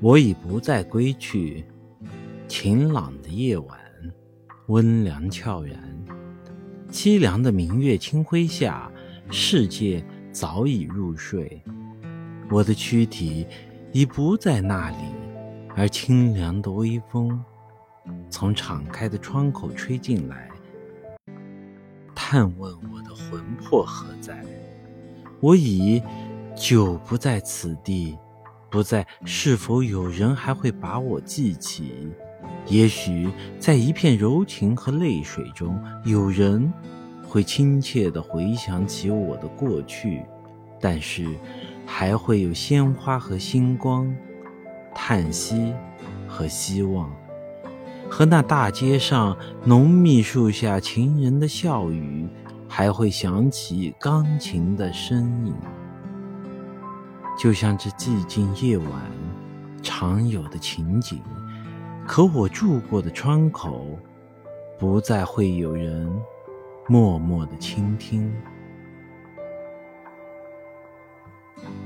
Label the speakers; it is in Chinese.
Speaker 1: 我已不再归去。晴朗的夜晚，温凉悄然，凄凉的明月清辉下，世界早已入睡。我的躯体已不在那里，而清凉的微风从敞开的窗口吹进来，探问我的魂魄何在。我已久不在此地，不在是否有人还会把我记起？也许在一片柔情和泪水中，有人会亲切地回想起我的过去，但是。还会有鲜花和星光，叹息和希望，和那大街上浓密树下情人的笑语，还会响起钢琴的声音，就像这寂静夜晚常有的情景。可我住过的窗口，不再会有人默默的倾听。